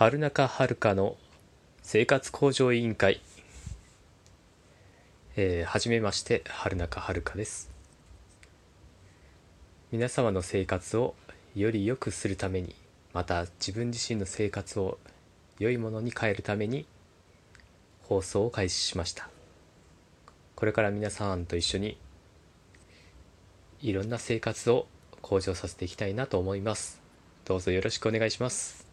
春中遥の生活向上委員会。えー、はじめまして春中遥です。皆様の生活をより良くするためにまた自分自身の生活を良いものに変えるために放送を開始しました。これから皆さんと一緒にいろんな生活を向上させていきたいなと思います。どうぞよろしくお願いします。